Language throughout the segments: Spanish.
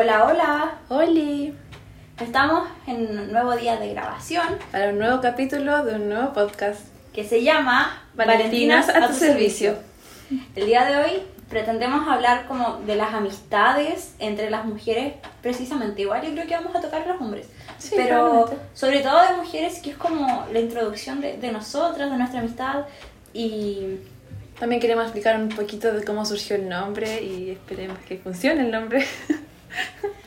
Hola, hola. Oli, Estamos en un nuevo día de grabación para un nuevo capítulo de un nuevo podcast. que se llama Valentinas a tu servicio. El día de hoy pretendemos hablar como de las amistades entre las mujeres, precisamente. Igual yo creo que vamos a tocar los hombres. Sí, pero probablemente. sobre todo de mujeres, que es como la introducción de, de nosotras, de nuestra amistad. Y También queremos explicar un poquito de cómo surgió el nombre y esperemos que funcione el nombre.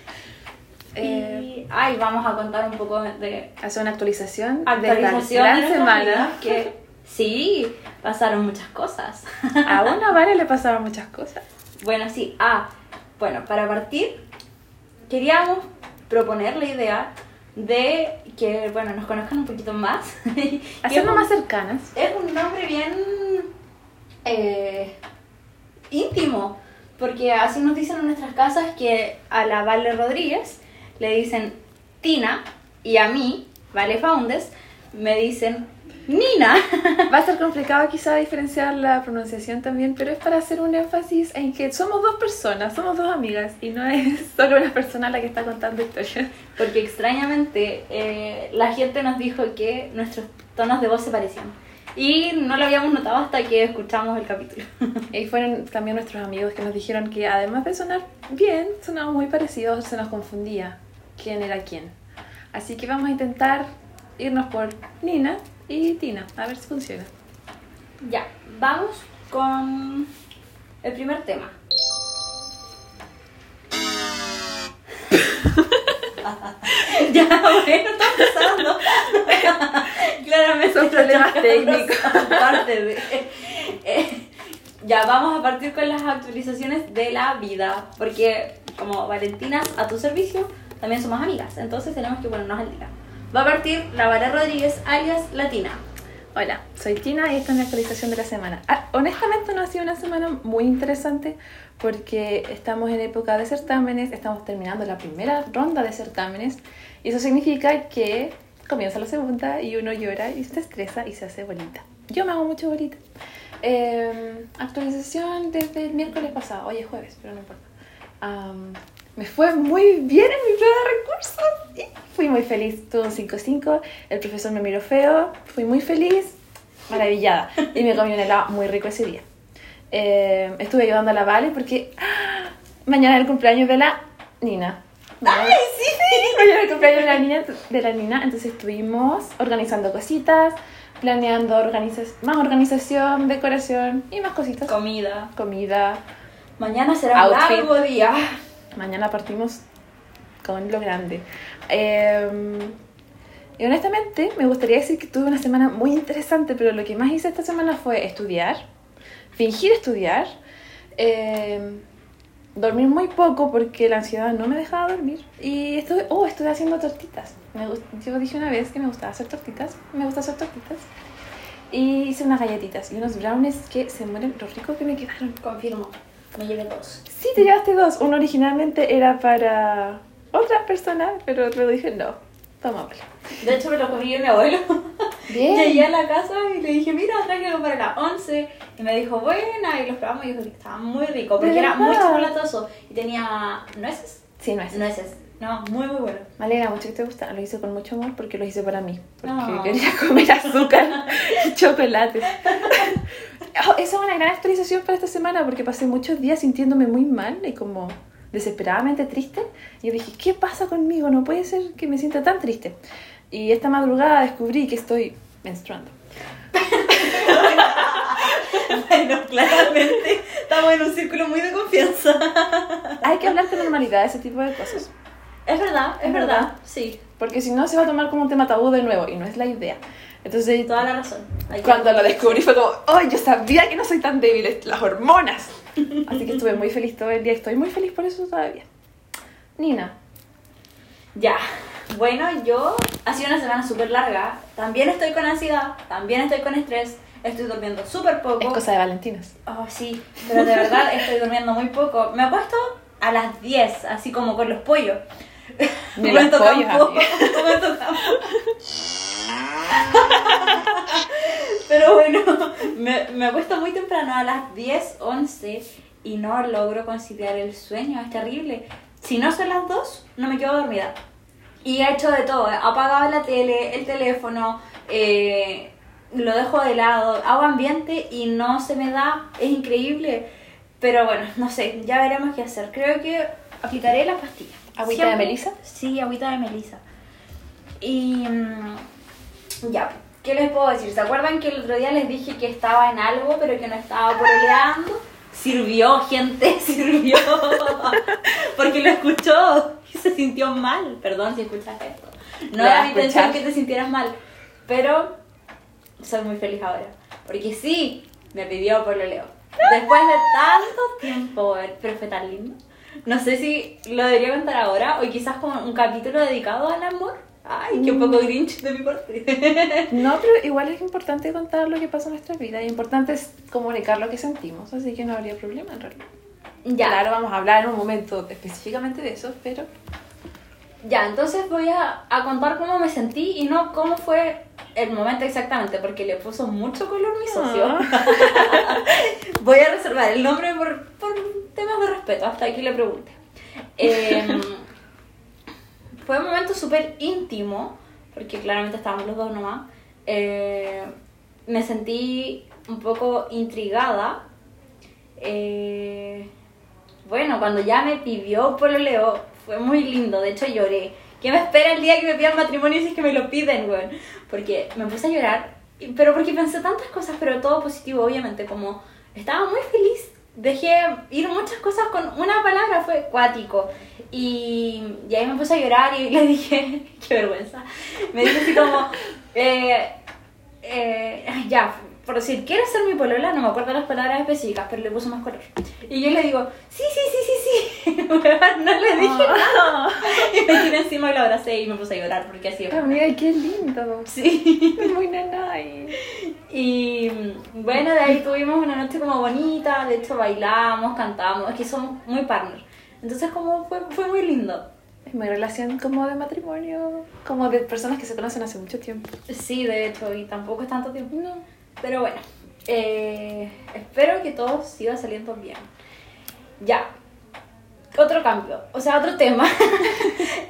Eh, y ay, vamos a contar un poco de hacer una actualización, actualización de la gran semana. que sí, pasaron muchas cosas. A una Vale le pasaban muchas cosas. Bueno, sí. Ah, bueno, para partir, queríamos proponer la idea de que, bueno, nos conozcan un poquito más. Hacernos más cercanas. Es un nombre bien eh, íntimo, porque así nos dicen en nuestras casas que a la Vale Rodríguez le dicen Tina y a mí, Vale Faundes, me dicen Nina. Va a ser complicado quizá diferenciar la pronunciación también, pero es para hacer un énfasis en que somos dos personas, somos dos amigas y no es solo una persona la que está contando historias. Porque extrañamente eh, la gente nos dijo que nuestros tonos de voz se parecían. Y no lo habíamos notado hasta que escuchamos el capítulo. Y fueron también nuestros amigos que nos dijeron que además de sonar bien, sonábamos muy parecidos, se nos confundía quién era quién. Así que vamos a intentar irnos por Nina y Tina, a ver si funciona. ya, vamos con el primer tema. ya, bueno, está empezando. Claramente. Son problemas técnicos. Parte de. Eh, ya, vamos a partir con las actualizaciones de la vida. Porque, como Valentinas a tu servicio, también somos amigas. Entonces tenemos que ponernos al día. Va a partir la Vara Rodríguez, alias Latina. Hola, soy Tina y esta es mi actualización de la semana. Ah, honestamente no ha sido una semana muy interesante porque estamos en época de certámenes, estamos terminando la primera ronda de certámenes y eso significa que comienza la segunda y uno llora y se estresa y se hace bolita. Yo me hago mucho bolita. Eh, actualización desde el miércoles pasado, hoy es jueves, pero no importa. Am, me fue muy bien en mi prueba de recursos. y Fui muy feliz, tuve un 5-5. El profesor me miró feo, fui muy feliz, maravillada. Y me comí un helado muy rico ese día. Eh, estuve ayudando a la Vale porque ¡ah! mañana es el cumpleaños de la Nina. ¡Ay, sí! Mañana es el cumpleaños de la, niña, de la Nina, entonces estuvimos organizando cositas, planeando organiza- más organización, decoración y más cositas. Comida. Comida. Mañana será un Outfit. largo día. Mañana partimos con lo grande. Eh, y honestamente, me gustaría decir que tuve una semana muy interesante, pero lo que más hice esta semana fue estudiar, fingir estudiar, eh, dormir muy poco porque la ansiedad no me dejaba dormir. Y estuve, oh, estuve haciendo tortitas. Me gust- yo dije una vez que me gustaba hacer tortitas, me gusta hacer tortitas. Y hice unas galletitas y unos brownies que se mueren lo rico que me quedaron. Confirmo. Me llevé dos. Sí, te llevaste dos. Uno originalmente era para otra persona, pero luego dije no, tomámoslo. De hecho, me lo comí yo y mi abuelo. Bien. Llegué a la casa y le dije, mira, traje algo para las 11. Y me dijo, buena. Y los probamos y dijo que estaba muy rico. Porque ¿De era muy chocolatoso. Y tenía nueces. Sí, no es. Nueces. No, muy, muy bueno. Me alegra mucho que te gusta. Lo hice con mucho amor porque lo hice para mí. Porque No. quería comer azúcar y chocolate. Oh, esa es una gran actualización para esta semana porque pasé muchos días sintiéndome muy mal y como desesperadamente triste. Y yo dije, ¿qué pasa conmigo? No puede ser que me sienta tan triste. Y esta madrugada descubrí que estoy menstruando. Bueno, claramente estamos en un círculo muy de confianza. Hay que hablar con normalidad de ese tipo de cosas. Es verdad, es Es verdad. verdad. Sí, Porque si no, se va a tomar como un tema tabú de nuevo y no es la idea. Entonces, toda la razón. Hay que- cuando lo descubrí fue como, ¡ay, yo sabía que no soy tan débil! Las hormonas. Así que estuve muy feliz todo el día. Estoy muy feliz por eso todavía. Nina, Ya. Bueno, yo ha sido una semana súper larga. También estoy con ansiedad, también estoy con estrés. Estoy durmiendo súper poco. es cosa de Valentinas. Oh, sí, pero de verdad estoy durmiendo muy poco. Me acuesto a las 10, así como con los pollos. Ni los pollos, campo. Pero bueno, me, me acuesto muy temprano, a las 10, 11, y no logro conciliar el sueño, es terrible. si no son las 2, no me quedo dormida. Y he hecho de todo, he apagado la tele, el teléfono, eh, lo dejo de lado, hago ambiente y no se me da, es increíble. Pero bueno, no sé, ya veremos qué hacer. Creo que aplicaré las pastillas. ¿Agüita de melisa? Sí, agüita de melisa. Y mm, ya, ¿qué les puedo decir? ¿Se acuerdan que el otro día les dije que estaba en algo, pero que no estaba pololeando? Sirvió, gente, sirvió. Porque lo escuchó y se sintió mal. Perdón si escuchas esto. No era mi intención que te sintieras mal. Pero soy muy feliz ahora. Porque sí, me pidió pololeo. Después de tanto tiempo, pero fue tan lindo. No sé si lo debería contar ahora o quizás como un capítulo dedicado al amor. Ay, qué un poco grinch de mi parte. No, pero igual es importante contar lo que pasa en nuestra vida y importante es comunicar lo que sentimos, así que no habría problema en realidad. ya, Claro, vamos a hablar en un momento específicamente de eso, pero ya, entonces voy a, a contar cómo me sentí y no cómo fue el momento exactamente, porque le puso mucho color mi socio. Ah. Voy a reservar el nombre por, por temas de respeto, hasta aquí le pregunte. Em, fue un momento súper íntimo, porque claramente estábamos los dos nomás. Eh, me sentí un poco intrigada. Eh, bueno, cuando ya me pidió pololeo, fue muy lindo, de hecho lloré. ¿Qué me espera el día que me pidan matrimonio si es que me lo piden, weón? Porque me puse a llorar, pero porque pensé tantas cosas, pero todo positivo, obviamente, como estaba muy feliz. Dejé ir muchas cosas con una palabra, fue cuático. Y, y ahí me puse a llorar y le dije, qué vergüenza. Me dije así como, eh, eh, ya, por decir, ¿quieres ser mi polola? No me acuerdo las palabras específicas, pero le puso más color. Y yo le digo, sí, sí, sí, sí, sí. No le dije nada. Y me tiré encima y lo abracé y me puse a llorar porque así. amiga, qué lindo. Sí. Es muy nanay. Y bueno, de ahí tuvimos una noche como bonita, de hecho bailamos, cantamos, es que somos muy partners. Entonces como fue, fue muy lindo. Es muy relación como de matrimonio, como de personas que se conocen hace mucho tiempo. Sí, de hecho, y tampoco es tanto tiempo. No. Pero bueno, eh, espero que todo siga saliendo bien. Ya, otro cambio, o sea, otro tema.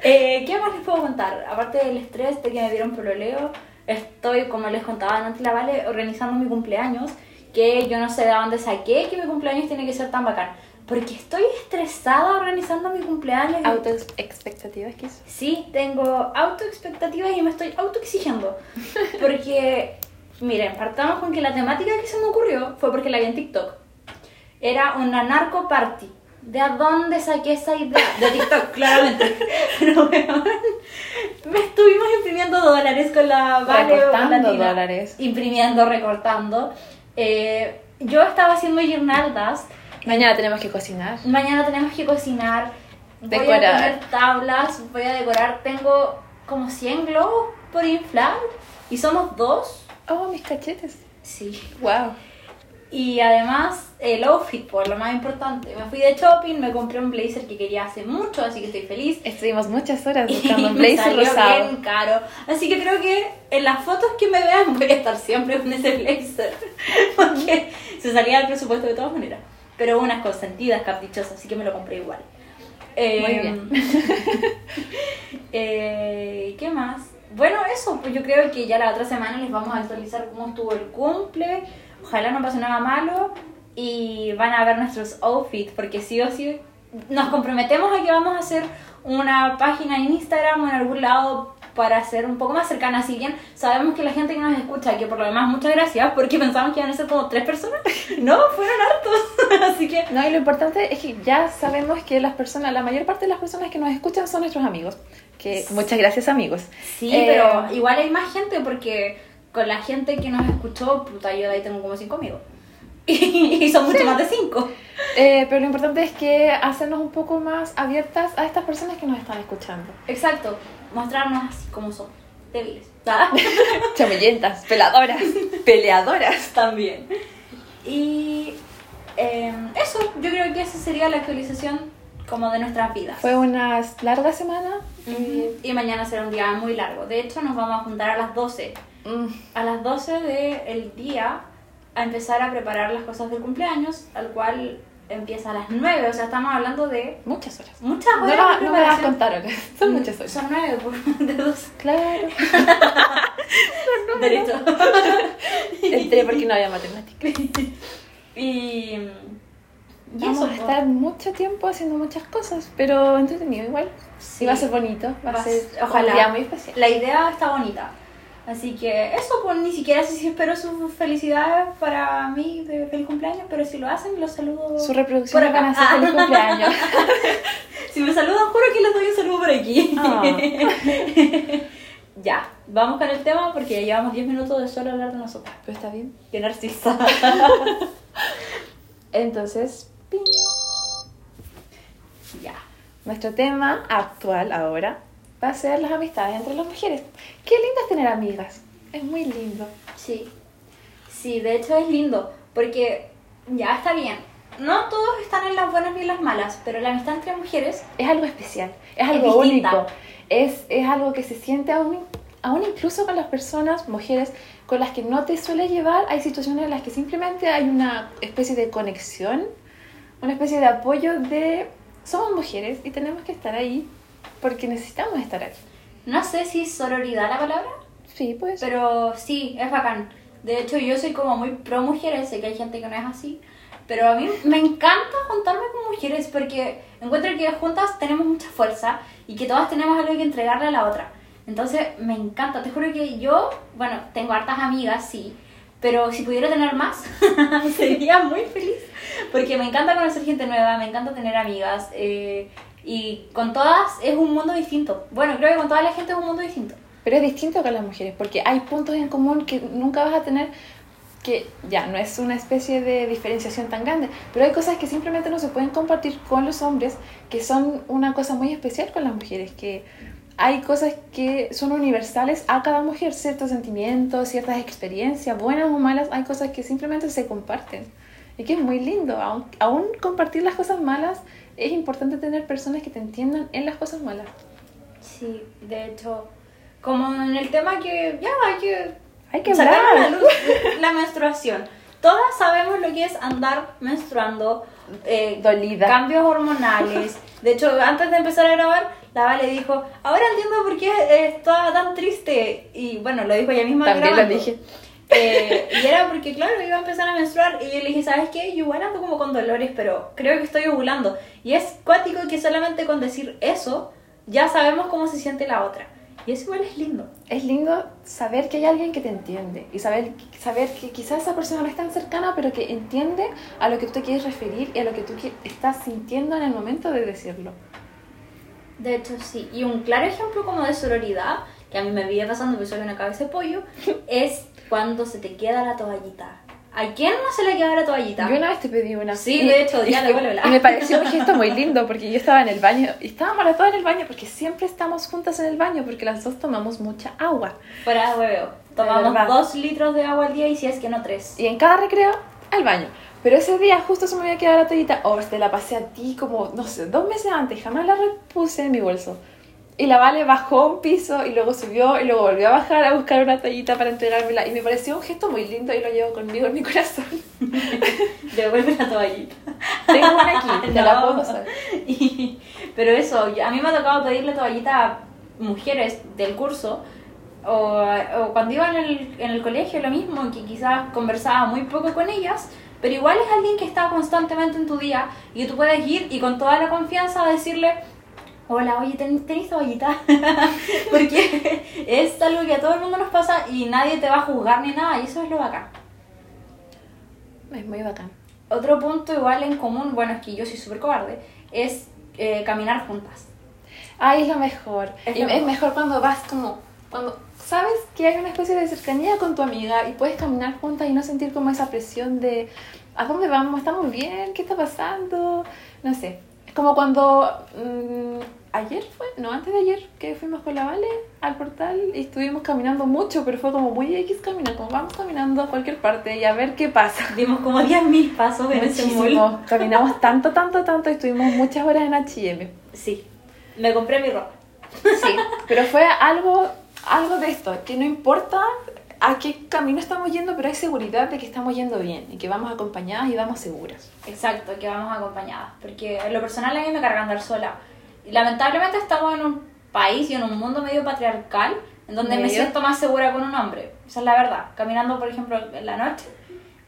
Eh, ¿Qué más les puedo contar? Aparte del estrés de que me dieron pololeo, estoy, como les contaba antes la Vale, organizando mi cumpleaños, que yo no sé de dónde saqué que mi cumpleaños tiene que ser tan bacán. Porque estoy estresada organizando mi cumpleaños. y- Auto expectativas quizás. Sí, tengo autoexpectativas y me estoy autoexigiendo. Porque, miren, partamos con que la temática que se me ocurrió fue porque la vi en TikTok. Era una narco party. ¿De a dónde saqué esa idea? De TikTok, claramente. Pero, weón, me estuvimos imprimiendo dólares con la Vale Recortando Tina. dólares. Imprimiendo, recortando. Eh, yo estaba haciendo guirnaldas. Mañana tenemos que cocinar. Mañana tenemos que cocinar. Voy Decorar. a poner tablas, voy a decorar. Tengo como 100 globos por inflar y somos dos. Oh, mis cachetes. Sí. Wow. Y además el outfit, por lo más importante. Me fui de shopping, me compré un blazer que quería hace mucho, así que estoy feliz. Estuvimos muchas horas buscando un blazer salió rosado. bien caro. Así que creo que en las fotos que me vean voy a estar siempre con ese blazer. Porque se salía del presupuesto de todas maneras. Pero unas consentidas, caprichosas, así que me lo compré igual. Eh, Muy bien. eh, ¿Qué más? Bueno, eso, pues yo creo que ya la otra semana les vamos a actualizar cómo estuvo el cumple. Ojalá no pase nada malo. Y van a ver nuestros outfits, porque sí o sí nos comprometemos a que vamos a hacer una página en Instagram o en algún lado para ser un poco más cercana. Si bien sabemos que la gente que nos escucha, que por lo demás muchas gracias, porque pensamos que iban a ser como tres personas. No, fueron hartos. Así que No, y lo importante es que ya sabemos que las personas, la mayor parte de las personas que nos escuchan son nuestros amigos. Que muchas gracias amigos. Sí, Eh, pero igual hay más gente porque con la gente que nos escuchó, puta, yo de ahí tengo como cinco amigos. Y, son mucho más de cinco. eh, pero lo importante es que hacernos un poco más abiertas a estas personas que nos están escuchando. Exacto, mostrarnos así como somos, débiles. Chamellentas, peladoras, peleadoras. También. Y eh, eso, yo creo que esa sería la actualización como de nuestras vidas. Fue una larga semana. Y mañana será un día muy largo. De hecho, nos vamos a juntar a las 12. Mm, a las 12 del día a empezar a preparar las cosas del cumpleaños, al cual empieza a las 9, o sea, estamos hablando de Muchas horas. muchas No, horas. de no me vas a preparación. contar horas. Son muchas horas. Son 9 por de dos. Claro. Derecho. Entré porque no había matemáticas. y. Y Vamos eso, a po. estar mucho tiempo haciendo muchas cosas, pero entretenido igual. Sí. Y va a ser bonito, va, Va a ser- ojalá. un día muy especial. La idea está bonita. Así que eso, pues ni siquiera sé si espero sus felicidades para mí de feliz cumpleaños, pero si lo hacen, los saludo. Su reproducción por acá. van a ser feliz Ah. cumpleaños. Si me saludan, juro que les doy un saludo por aquí. Ah. ya, vamos con el tema porque ya llevamos 10 minutos de solo hablar de nosotras. Pero está bien. Qué narcisa. Entonces, ping. ya. nuestro tema actual ahora va a ser las amistades entre las mujeres. Qué lindo es tener amigas. Es muy lindo. Sí. Sí, de hecho es lindo porque ya está bien. No todos están en las buenas ni en las malas, pero la amistad entre mujeres Es algo especial, es algo único. Es, es algo que se siente aún, aún incluso con las personas, mujeres, con las que no te suele llevar. Hay situaciones en las que simplemente hay una especie de conexión, una especie de apoyo de... Somos mujeres y tenemos que estar ahí porque necesitamos estar ahí. No sé si es sororidad la palabra, Sí, pues. pero sí, es bacán. De hecho, yo soy como muy pro mujeres, sé que hay gente que no es así, pero a mí me encanta juntarme con mujeres porque encuentro que juntas tenemos mucha fuerza y que todas tenemos algo que entregarle a la otra. Entonces, me encanta, te juro que yo, bueno, tengo hartas amigas, sí, pero si pudiera tener más, sería muy feliz porque me encanta conocer gente nueva, me encanta tener amigas. eh, y con todas es un mundo distinto. Bueno, creo que con toda la gente es un mundo distinto. Pero es distinto con las mujeres, porque hay puntos en común que nunca vas a tener, que ya no es una especie de diferenciación tan grande, pero hay cosas que simplemente no se pueden compartir con los hombres, que son una cosa muy especial con las mujeres, que hay cosas que son universales a cada mujer, ciertos sentimientos, ciertas experiencias, buenas o malas, hay cosas que simplemente se comparten. Y que es muy lindo, aun, aún compartir las cosas malas, es importante tener personas que te entiendan en las cosas malas. Sí, de hecho, como en el tema que ya hay que, Hay que sacar a la luz la menstruación. Todas sabemos lo que es andar menstruando, eh, Dolida. cambios hormonales. De hecho, antes de empezar a grabar, la Vale dijo, ahora entiendo por qué eh, estaba tan triste. Y bueno, lo dijo ella misma También lo grabando. dije. Eh, y era porque, claro, iba a empezar a menstruar y yo le dije, ¿sabes qué? Yo igual ando como con dolores, pero creo que estoy ovulando. Y es cuático que solamente con decir eso ya sabemos cómo se siente la otra. Y eso igual es lindo. Es lindo saber que hay alguien que te entiende y saber, saber que quizás esa persona no es tan cercana, pero que entiende a lo que tú te quieres referir y a lo que tú estás sintiendo en el momento de decirlo. De hecho, sí. Y un claro ejemplo como de sororidad, que a mí me vive pasando porque soy una cabeza de pollo, es cuando se te queda la toallita. ¿A quién no se le queda la toallita? Yo una vez te pedí una. Sí, y- de hecho, ya devuélvela. Y me pareció un gesto muy lindo porque yo estaba en el baño y estábamos las dos en el baño porque siempre estamos juntas en el baño porque las dos tomamos mucha agua. Fuera de hueveo. Tomamos dos litros de agua al día y si es que no tres. Y en cada recreo, al baño. Pero ese día justo se me había quedado la toallita. Oh, te la pasé a ti como, no sé, dos meses antes. Jamás la repuse en mi bolso. Y la Vale bajó un piso y luego subió y luego volvió a bajar a buscar una toallita para entregármela. Y me pareció un gesto muy lindo y lo llevo conmigo en mi corazón. Devuelve la toallita. Tengo una aquí, te la No. puedo pasar. Y- pero eso, a mí me ha tocado pedirle toallita a mujeres del curso o, o cuando iba en el, en el colegio lo mismo, que quizás conversaba muy poco con ellas, pero igual es alguien que está constantemente en tu día y tú puedes ir y con toda la confianza decirle, hola, oye, ¿ten- ¿tenéis toallita? Porque es algo que a todo el mundo nos pasa y nadie te va a juzgar ni nada y eso es lo bacán. Es muy bacán. Otro punto igual en común, bueno, es que yo soy súper cobarde, es eh, caminar juntas. Ay, es lo mejor. Es lo es mejor. mejor cuando vas como, cuando sabes que hay una especie de cercanía con tu amiga y puedes caminar juntas y no sentir como esa presión de ¿a dónde vamos? ¿Estamos bien? ¿Qué está pasando? No sé. Como cuando mm, ayer fue, no, antes de ayer, que fuimos con la Vale al portal y estuvimos caminando mucho, pero fue como muy X caminar, como vamos caminando a cualquier parte y a ver qué pasa. Dimos como 10.000 pasos en ese mall. Muchísimo. Caminamos tanto, tanto, tanto y estuvimos muchas horas en H&M. Sí, me compré mi ropa. Sí, pero fue algo, algo de esto, que no importa a qué camino estamos yendo, pero hay seguridad de que estamos yendo bien y que vamos acompañadas y vamos seguras. Exacto, que vamos acompañadas. Porque en lo personal a mí me carga andar sola. Y lamentablemente estamos en un país y en un mundo medio patriarcal en donde me ¿Medio? siento más segura con un hombre. Esa es la verdad. Caminando, por ejemplo, en la noche.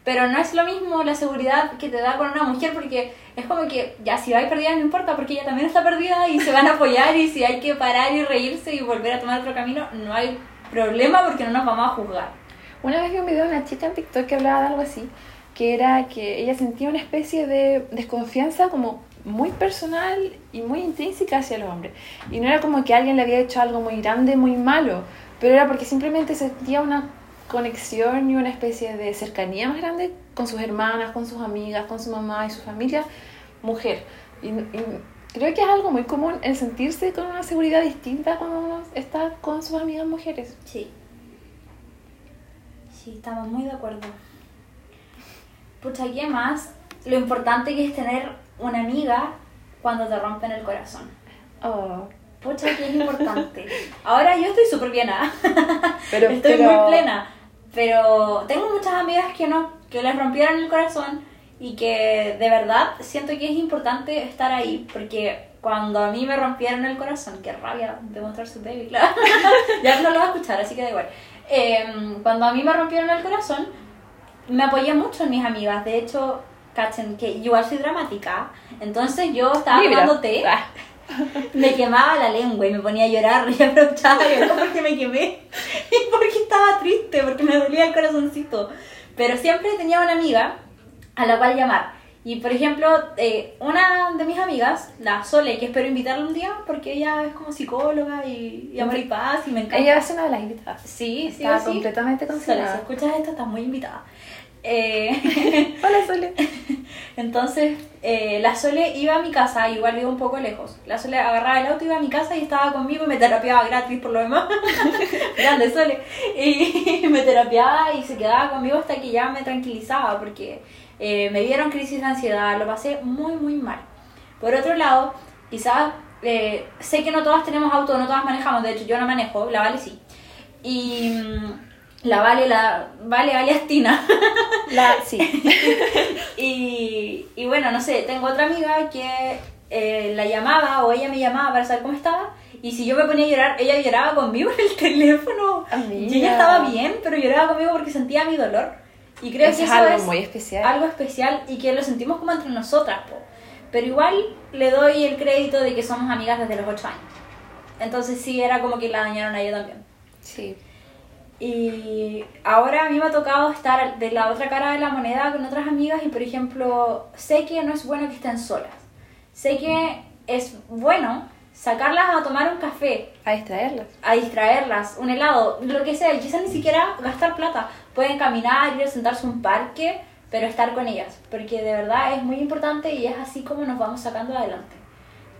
Pero no es lo mismo la seguridad que te da con una mujer porque es como que ya si vais perdida no importa porque ella también está perdida y se van a apoyar y si hay que parar y reírse y volver a tomar otro camino no hay problema porque no nos vamos a juzgar. Una vez vi un video de una chica en TikTok que hablaba de algo así, que era que ella sentía una especie de desconfianza como muy personal y muy intrínseca hacia los hombres. Y no era como que alguien le había hecho algo muy grande, muy malo, pero era porque simplemente sentía una conexión y una especie de cercanía más grande con sus hermanas, con sus amigas, con su mamá y su familia mujer. Y, y creo que es algo muy común el sentirse con una seguridad distinta cuando uno está con sus amigas mujeres. Sí. Sí, estamos muy de acuerdo. Pucha, ¿qué más? Lo importante que es tener una amiga cuando te rompen el corazón. Oh. Pucha, que es importante. Ahora yo estoy súper bien. Pero, estoy pero- muy plena. Pero tengo muchas amigas que no, que les rompieron el corazón y que de verdad siento que es importante estar ahí porque cuando a mí me rompieron el corazón, qué rabia demostrar su débil, claro. ya no lo va a escuchar, así que da igual. Em, cuando a mí me rompieron el corazón, me apoyé mucho en mis amigas. De hecho, cachen que yo igual soy dramática. Entonces yo estaba tomando té Ah. me quemaba la lengua y me ponía a llorar y aprovechaba de llorar porque me quemé y porque estaba triste, porque me dolía el corazoncito. Pero siempre tenía una amiga a la cual llamar. Y por ejemplo, eh, una de mis amigas, la Sole, que espero invitarla un día porque ella es como psicóloga y, y amor y paz y me encanta. Ella va a ser una de las invitadas. Sí, sí, Está sí. completamente Sole, si considerada. escuchas esto, estás muy invitada. Eh, Hola, Sole. Entonces, eh, la Sole iba a mi casa, igual vivo un poco lejos. La Sole agarraba el auto, iba a mi casa y estaba conmigo y me terapiaba gratis por lo demás. Grande Sole. Y me terapiaba y se quedaba conmigo hasta que ya me tranquilizaba porque eh, me dieron crisis de ansiedad, lo pasé muy, muy mal. Por otro lado, quizás eh, sé que no todas tenemos auto, no todas manejamos, de hecho yo no manejo, la Vale sí. Y mm, la Vale, la Vale alias Tina. La, sí. Y, y bueno, no sé, tengo otra amiga que eh, la llamaba o ella me llamaba para saber cómo estaba. Y si yo me ponía a llorar, ella lloraba conmigo en el teléfono. Amiga. Y ella estaba bien, pero lloraba conmigo porque sentía mi dolor. Y creo Eso que es eso algo es muy especial. algo especial y que lo sentimos como entre nosotras. po. Pero igual le doy el crédito de que somos amigas desde los 8 años. Entonces sí, era como que la dañaron a ella también. Sí. Y ahora a mí me ha tocado estar de la otra cara de la moneda con otras amigas y por ejemplo, sé que no es bueno que estén solas. Sé que es bueno sacarlas a tomar un café, A distraerlas. a distraerlas, un helado, lo que sea, y quizás ni siquiera gastar plata. Pueden caminar, ir a sentarse a un parque, pero estar con ellas, porque de verdad es muy importante y es así como nos vamos sacando adelante.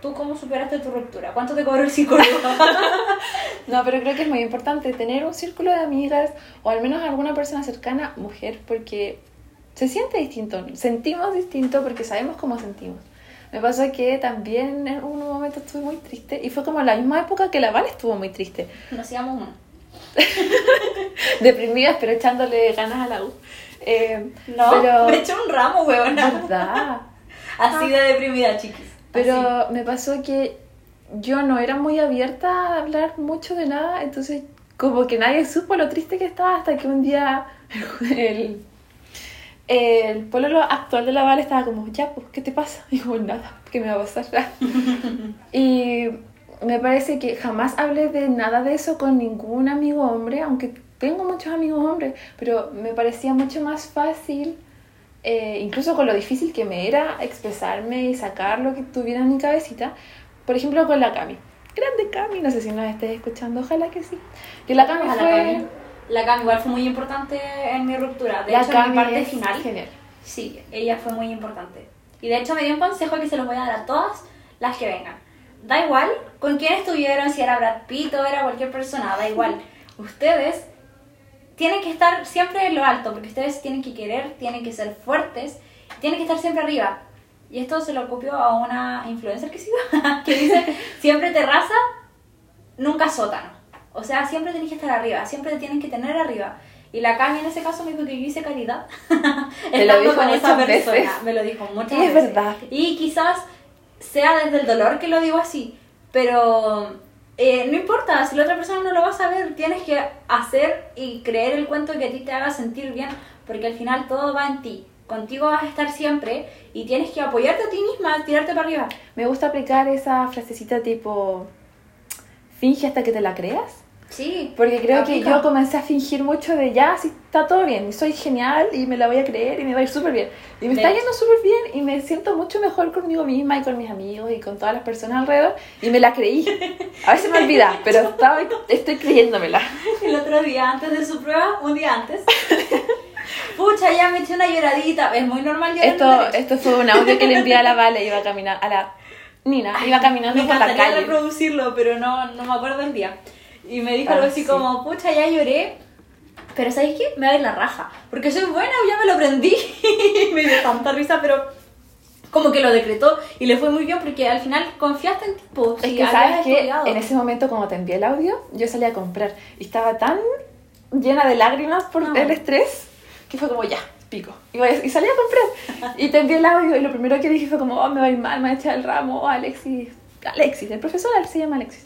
¿Tú cómo superaste tu ruptura? ¿Cuánto te cobró el psicólogo? No, pero creo que es muy importante tener un círculo de amigas o al menos alguna persona cercana, mujer, porque se siente distinto. Sentimos distinto porque sabemos cómo sentimos. Me pasa que también en un momento estuve muy triste y fue como la misma época que la Val estuvo muy triste. Nos íbamos uno. Deprimidas, pero echándole ganas a la U. Eh, No, pero... me echó un ramo, huevona. ¿Verdad? Así de deprimida, chiquis. Pero Así. me pasó que yo no era muy abierta a hablar mucho de nada, entonces como que nadie supo lo triste que estaba hasta que un día el, el pololo actual de la Val estaba como, ya, pues, ¿qué te pasa? Y como, nada, ¿qué me va a pasar? y me parece que jamás hablé de nada de eso con ningún amigo hombre, aunque tengo muchos amigos hombres, pero me parecía mucho más fácil eh, incluso con lo difícil que me era expresarme y sacar lo que tuviera en mi cabecita, por ejemplo con la Cami. Grande Cami, no sé si nos estés escuchando, ojalá que sí. Que la Cami fue... Cami. La Cami igual fue muy importante en mi ruptura. De la hecho, en mi parte final, genial. sí, ella fue muy importante. Y de hecho me dio un consejo que se los voy a dar a todas las que vengan. Da igual con quién estuvieron, si era Brad Pitt o era cualquier persona, da igual. Ustedes tienen que estar siempre en lo alto, porque ustedes tienen que querer, tienen que ser fuertes, tienen que estar siempre arriba. Y esto se lo copio a una influencer que sigo, que dice, siempre terraza, nunca sótano. O sea, siempre tenés que estar arriba, siempre te tienen que tener arriba. Y la Cami en ese caso me dijo que yo hice caridad. Estando dijo con esa persona. veces. Me lo dijo muchas es veces. verdad. Y quizás sea desde el dolor que lo digo así, pero eh, no importa, si la otra persona no lo va a saber, tienes que hacer y creer el cuento que a ti te haga sentir bien, porque al final todo va en ti. Contigo vas a estar siempre y tienes que apoyarte a ti misma, tirarte para arriba. Me gusta aplicar esa frasecita tipo, finge hasta que te la creas. Sí, Porque creo que yo comencé a fingir mucho de ya, sí, está todo bien, soy genial y me la voy a creer y me va a ir súper bien. Y me De está hecho. yendo súper bien y me siento mucho mejor conmigo misma y con mis amigos y con todas las personas alrededor. Y me la creí. A veces me olvida, pero estaba, estoy creyéndomela. El otro día, antes de su prueba, un día antes. Pucha, ya me eché una lloradita. Es muy normal llorar. Esto, esto fue un audio que le envié a la Vale, iba a caminar, a la Nina, iba caminando me por la calle. reproducirlo, pero no, no me acuerdo el día. Y me dijo Ah, algo así sí. como, pucha, ya lloré. Pero ¿sabéis qué? Me va a ir la raja. Porque soy buena, ya me lo aprendí. Y me dio tanta risa, pero como que lo decretó y le fue muy bien porque al final confiaste en ti. po, Es que sabes que en ese momento cuando te envié el audio, yo salí a comprar y estaba tan llena de lágrimas por No. el estrés que fue como ya, pico. Y, voy a- y salí a comprar y te envié el audio y lo primero que dije fue como, oh, me va a ir mal, me va a echar el ramo, oh, Alexis, Alexis, el profesor se llama Alexis.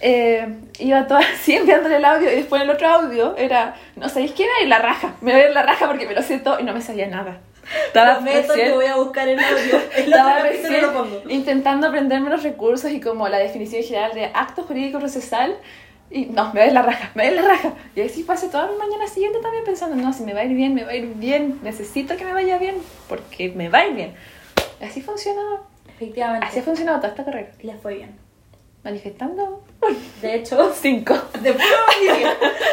Eh, iba toda así enviándole el audio y después el otro audio era, no sabéis qué, me va a ir la raja, me va a ir la raja porque me lo todo y no me sabía nada. Estaba Prometo que recién- voy a buscar el audio. El estaba recién lo pongo. intentando aprenderme los recursos y como la definición general de acto jurídico procesal y no, me va a ir la raja, me va a ir la raja. Y así pasé toda mi mañana siguiente también pensando, no, si me va a ir bien, me va a ir bien, necesito que me vaya bien porque me va a ir bien. Así funcionó, Efectivamente. así ha funcionado toda esta carrera. Le fue bien. Manifestando De hecho, cinco. de puro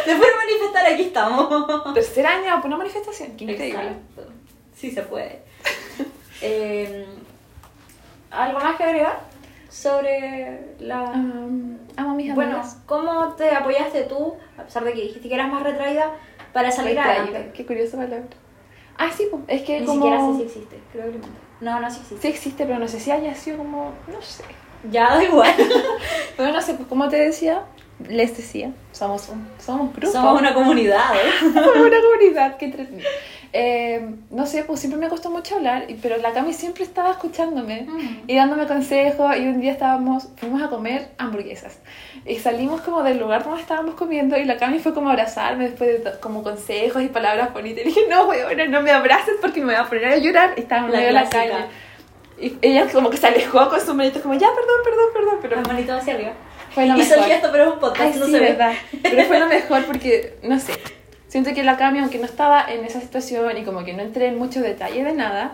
de puro manifestar aquí estamos. Tercer año, por una manifestación, qué increíble. Exacto. Sí se puede. Eh, ¿Algo más que agregar sobre la... Um, amo a mis bueno, amigas. ¿cómo te apoyaste tú, a pesar de que dijiste que eras más retraída, para salir adelante? Qué curiosa palabra. Ah, sí, pues, es que Ni como... siquiera sé si existe, probablemente. No, no, sí existe. Sí existe, pero no sé si haya sido como, no sé. Ya da igual. Pero no sé, pues como te decía, les decía, somos un, somos grupo. Somos una comunidad, ¿eh? Somos una comunidad, qué entretenido. Eh, no sé, pues siempre me costó mucho hablar, pero la Cami siempre estaba escuchándome Mm. y dándome consejos. Y un día estábamos, fuimos a comer hamburguesas. Y salimos como del lugar donde estábamos comiendo, y la Cami fue como a abrazarme después de como consejos y palabras bonitas. Y dije, no, bueno, no me abraces porque me voy a poner a llorar. Y estaba en medio de la calle. Y ella como que se alejó con sus manitos, como, ya, perdón, perdón, perdón. Pero Las manitos hacia arriba. fue lo Hizo el mejor. gesto, pero es un podcast, Ay, no sí, se ve. verdad. Pero fue lo mejor porque, no sé, siento que la Cami, aunque no estaba en esa situación y como que no entré en mucho detalle de nada,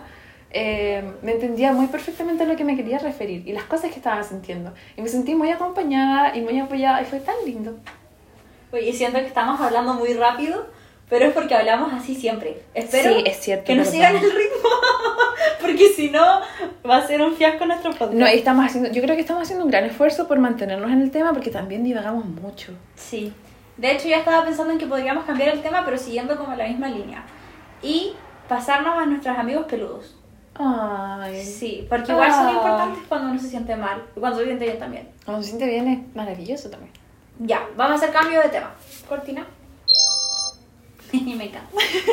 eh, me entendía muy perfectamente a lo que me quería referir y las cosas que estaba sintiendo. Y me sentí muy acompañada y muy apoyada y fue tan lindo. Oye, siento que estamos hablando muy rápido, pero es porque hablamos así siempre. Espero Sí, es cierto, que nos sigan el ritmo, porque si no va a ser un fiasco nuestro podcast. No, estamos haciendo, yo creo que estamos haciendo un gran esfuerzo por mantenernos en el tema porque también divagamos mucho. Sí. De hecho, ya estaba pensando en que podríamos cambiar el tema, pero siguiendo como la misma línea. Y pasarnos a nuestros amigos peludos. Ay, Sí, porque igual son Ah. importantes cuando uno se siente mal y cuando se siente bien también. cuando se siente bien es maravilloso también. Ya, vamos a hacer cambio de tema. Cortina. me encanta.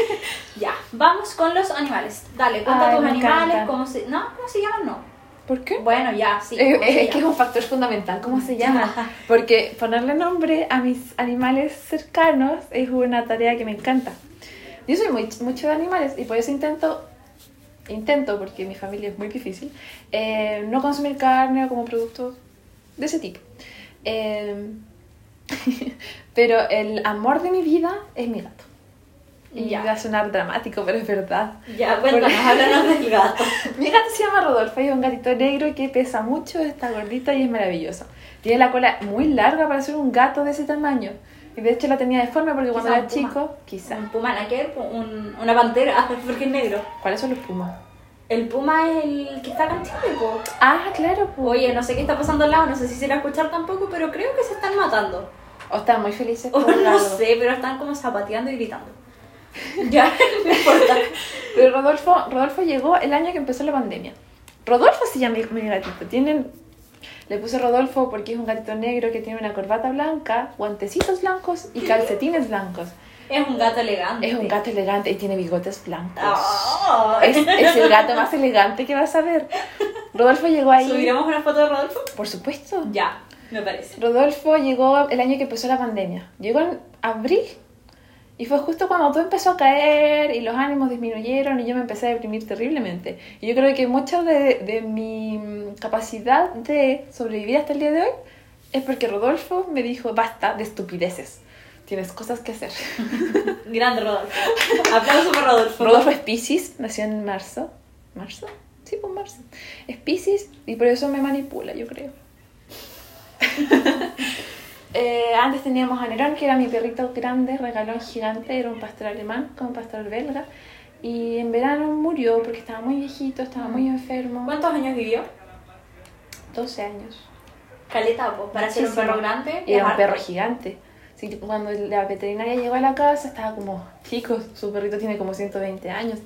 ya, vamos con los animales. Dale, cuenta Ay, tus me animales, encanta. cómo se... No, ¿cómo se llaman? No. ¿Por qué? Bueno, ya, sí. Eh, ¿cómo se es, que es un factor fundamental, ¿cómo se llama? Porque ponerle nombre a mis animales cercanos es una tarea que me encanta. Yo soy muy, mucho de animales y por eso intento, intento, porque mi familia es muy difícil, eh, no consumir carne o como productos de ese tipo. Eh, pero el amor de mi vida es mi gato. Y Ya. va a sonar dramático, pero es verdad. Ya, cuéntanos, háblanos del gato. Mi gato se llama Rodolfo y es un gatito negro que pesa mucho, está gordito y es maravilloso. Tiene la cola muy larga para ser un gato de ese tamaño. Y de hecho la tenía deforme porque cuando Quizá era un puma. chico, quizá. Un puma naquer, un, una pantera, porque es negro. ¿Cuáles son los pumas? El puma es el que está acá en Chile, po. Ah, claro, pues. Oye, no sé qué está pasando al lado, no sé si se irá a escuchar tampoco, pero creo que se están matando. O están muy felices O por no algo. sé, pero están como zapateando y gritando. Ya, no importa. Pero Rodolfo, Rodolfo llegó el año que empezó la pandemia. Rodolfo se llama mi, mi gatito. Tienen, le puse Rodolfo porque es un gatito negro que tiene una corbata blanca, guantecitos blancos y calcetines blancos. Es un gato elegante. Es un gato elegante y tiene bigotes blancos. Oh. Es, es el gato más elegante que vas a ver. Rodolfo llegó ahí. ¿Subiremos una foto de Rodolfo? Por supuesto. Ya, me parece. Rodolfo llegó el año que empezó la pandemia. Llegó en abril. Y fue justo cuando todo empezó a caer y los ánimos disminuyeron y yo me empecé a deprimir terriblemente. Y yo creo que mucha de, de mi mm, capacidad de sobrevivir hasta el día de hoy es porque Rodolfo me dijo, basta de estupideces. Tienes cosas que hacer. Grande Rodolfo. Aplauso por Rodolfo. Rodolfo es Pisces, nació en marzo. ¿Marzo? Sí, pues marzo. Es Pisces y por eso me manipula, yo creo. Eh, antes teníamos a Nerón, que era mi perrito grande, regalón gigante, era un pastor alemán con un pastor belga. Y en verano murió porque estaba muy viejito, estaba muy enfermo. ¿Cuántos años vivió? 12 años. Caleta, pues, para ser un perro grande. Y era un perro gigante. Sí, cuando la veterinaria llegó a la casa estaba como, chicos, su perrito tiene como 120 años.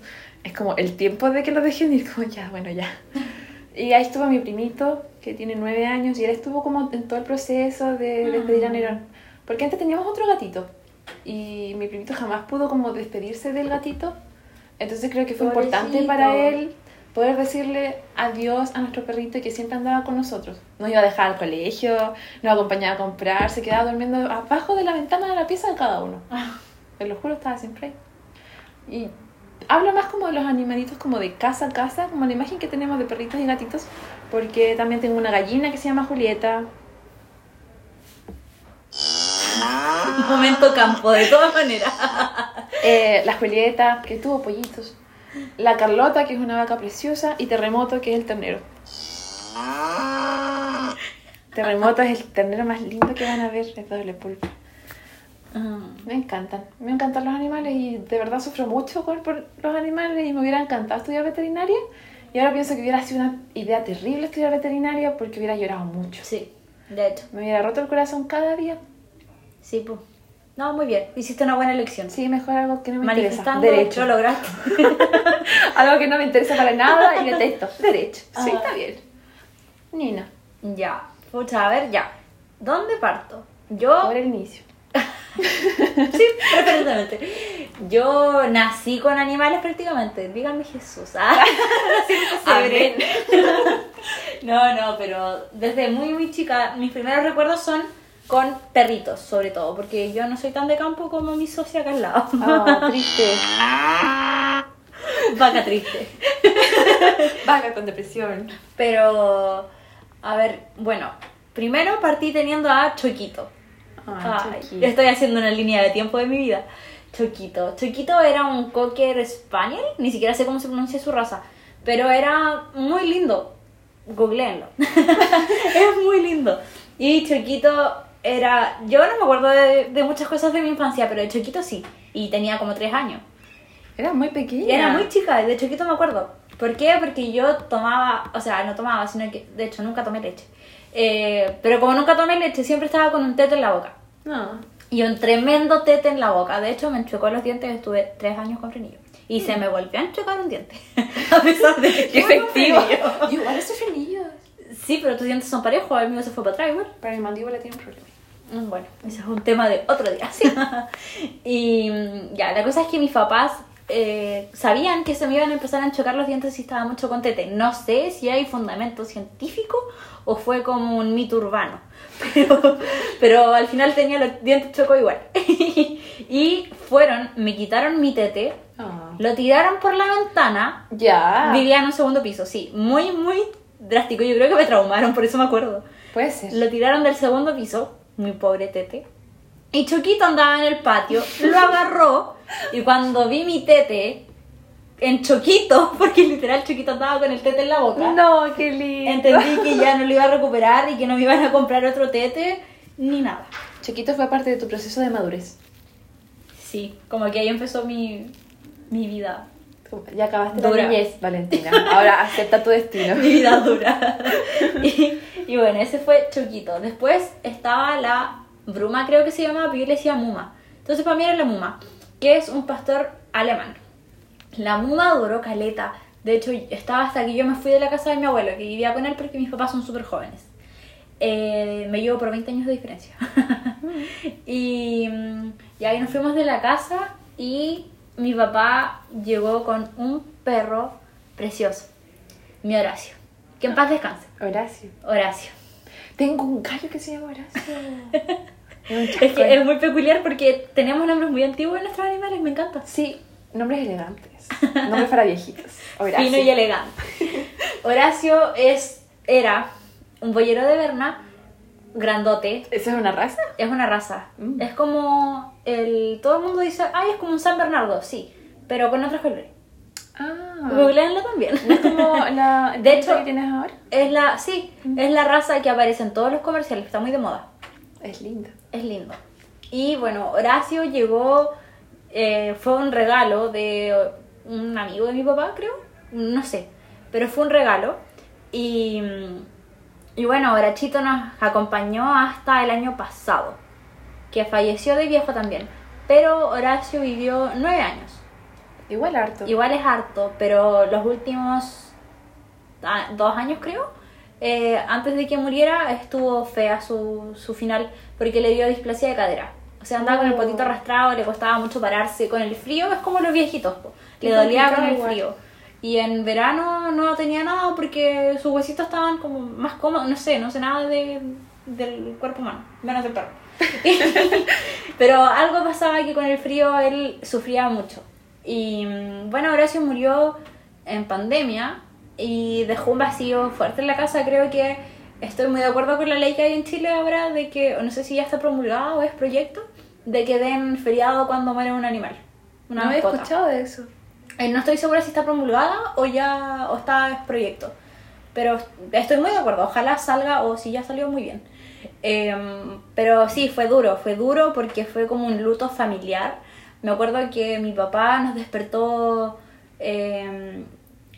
Es como el tiempo de que lo dejen ir, como ya, bueno, ya. Y ahí estuvo mi primito, que tiene 9 años, y él estuvo como en todo el proceso de Mm. despedir a Nerón. Porque antes teníamos otro gatito, y mi primito jamás pudo como despedirse del gatito. Entonces creo que fue importante Pobrecito. para él poder decirle adiós a nuestro perrito y que siempre andaba con nosotros. Nos iba a dejar al colegio, nos acompañaba a comprar, se quedaba durmiendo abajo de la ventana de la pieza de cada uno. Ah, Te lo juro, estaba siempre ahí. Y hablo más como de los animalitos como de casa a casa, como la imagen que tenemos de perritos y gatitos, porque también tengo una gallina que se llama Julieta. Momento campo, de todas maneras. Eh, la Julieta, que tuvo pollitos. La Carlota, que es una vaca preciosa. Y Terremoto, que es el ternero. Terremoto es el ternero más lindo que van a ver. Es doble pulpo. Me encantan. Me encantan los animales y de verdad sufro mucho por, por los animales y me hubiera encantado estudiar veterinaria. Y ahora pienso que hubiera sido una idea terrible estudiar veterinaria porque hubiera llorado mucho. Sí, de hecho. Me hubiera roto el corazón cada día. Sí, pues. No, muy bien. Hiciste una buena elección. Sí, mejor algo que no me interesa. Derecho. lo lograste. Algo que no me interesa para nada y detesto. Derecho. Sí, Ah. está bien. Nina, ya. Pucha, a ver, ya. ¿Dónde parto? Yo. por el inicio. Sí, preferentemente. Yo nací con animales prácticamente. Díganme Jesús. ¿ah? Pesebre. No, no, pero desde muy, muy chica, mis primeros recuerdos son con perritos, sobre todo, porque yo no soy tan de campo como mi socia acá al lado. Ah, triste. Vaca triste. Vaga con depresión. Pero, a ver, bueno, primero partí teniendo a Choquito. Ah, Ay, estoy haciendo una línea de tiempo de mi vida. Choquito. Choquito era un cocker spaniel, ni siquiera sé cómo se pronuncia su raza, pero era muy lindo. Googleenlo. es muy lindo. Y Choquito era. Yo no me acuerdo de, de muchas cosas de mi infancia, pero de Choquito sí. Y tenía como tres años. Era muy pequeña. Y era muy chica, de Choquito me acuerdo. ¿Por qué? Porque yo tomaba, o sea, no tomaba, sino que de hecho nunca tomé leche. Eh, pero como nunca tomé leche, siempre estaba con un tete en la boca. No. Y un tremendo tete en la boca. De hecho, me enchocó los dientes, estuve tres años con frenillo. Y se me volvió a enchocar un diente. a pesar de que efectivo. frenillo. Igual esos frenillos. Sí, pero tus dientes son parejos, el mío se fue para atrás igual. Para mi mandíbula tiene un problema. Mm, Bueno, ese es un tema de otro día. y mm, ya, la cosa es que mis papás eh, sabían que se me iban a empezar a enchocar los dientes si estaba mucho con tete. No sé si hay fundamento científico o fue como un mito urbano. Pero, pero al final tenía los dientes chocos igual. y fueron, me quitaron mi tete, Ah. lo tiraron por la ventana. Ya. Vivía en un segundo piso, sí. Muy, muy drástico. Yo creo que me traumaron, por eso me acuerdo. Puede ser. Lo tiraron del segundo piso, muy pobre tete. Y Choquito andaba en el patio, lo agarró y cuando vi mi tete en Choquito, porque literal Choquito andaba con el tete en la boca, No, qué lindo. entendí que ya no lo iba a recuperar y que no me iban a comprar otro tete ni nada. Chiquito fue parte de tu proceso de madurez. Sí, como que ahí empezó mi, mi vida. Ya acabaste Dura. la niñez, Valentina. Ahora acepta tu destino. mi vida dura. y, y bueno, ese fue Choquito. Después estaba la Bruma, creo que se llamaba, pero yo le decía Muma. Entonces para mí era la Muma, que es un pastor alemán. La Muma duró caleta. De hecho, estaba hasta que yo me fui de la casa de mi abuelo, que vivía con él porque mis papás son súper jóvenes. Eh, me llevo por 20 años de diferencia. y, mm, Y ahí nos fuimos de la casa y mi papá llegó con un perro precioso, mi Horacio. Que en paz descanse. Horacio. Horacio. Tengo un gallo que se llama Horacio. Es que es muy peculiar porque tenemos nombres muy antiguos en nuestros animales, me encanta. Sí, nombres elegantes. Nombres para viejitos. Horacio. Fino y elegante. Horacio es, era un boyero de Berna, grandote. ¿Esa es una raza? Es una raza. Mm. Es como el. Todo el mundo dice, ay, es como un San Bernardo, sí, pero con otros colores. Ah. Googleenlo también. ¿No es como la De hecho- que tienes ahora? Es la, sí, es la raza que aparece en todos los comerciales, está muy de moda. Es linda. Es lindo. Y bueno, Horacio llegó, eh, fue un regalo de un amigo de mi papá, creo, no sé, pero fue un regalo. Y, y bueno, Horachito nos acompañó hasta el año pasado, que falleció de viejo también. Pero Horacio vivió nueve años. Igual harto. Igual es harto, pero los últimos ah, dos años creo, eh, antes de que muriera, estuvo fea su, su final porque le dio displasia de cadera. O sea, andaba con el Oh. potito arrastrado, le costaba mucho pararse. Con el frío es como los viejitos, po. le dolía con el igual. frío. Y en verano no tenía nada porque sus huesitos estaban como más cómodos, no sé, no sé nada de, del cuerpo humano, menos del perro. Pero algo pasaba que con el frío él sufría mucho. Y mm, bueno, Horacio murió en pandemia y dejó un vacío fuerte en la casa. Creo que estoy muy de acuerdo con la ley que hay en Chile ahora de que, o no sé si ya está promulgada o es proyecto, de que den feriado cuando muere un animal. Una no he mascota. escuchado de eso. Eh, no estoy segura si está promulgada o ya o está en proyecto. Pero estoy muy de acuerdo. Ojalá salga o si ya salió muy bien. Em, pero sí, fue duro. Fue duro porque fue como un luto familiar. Me acuerdo que mi papá nos despertó em,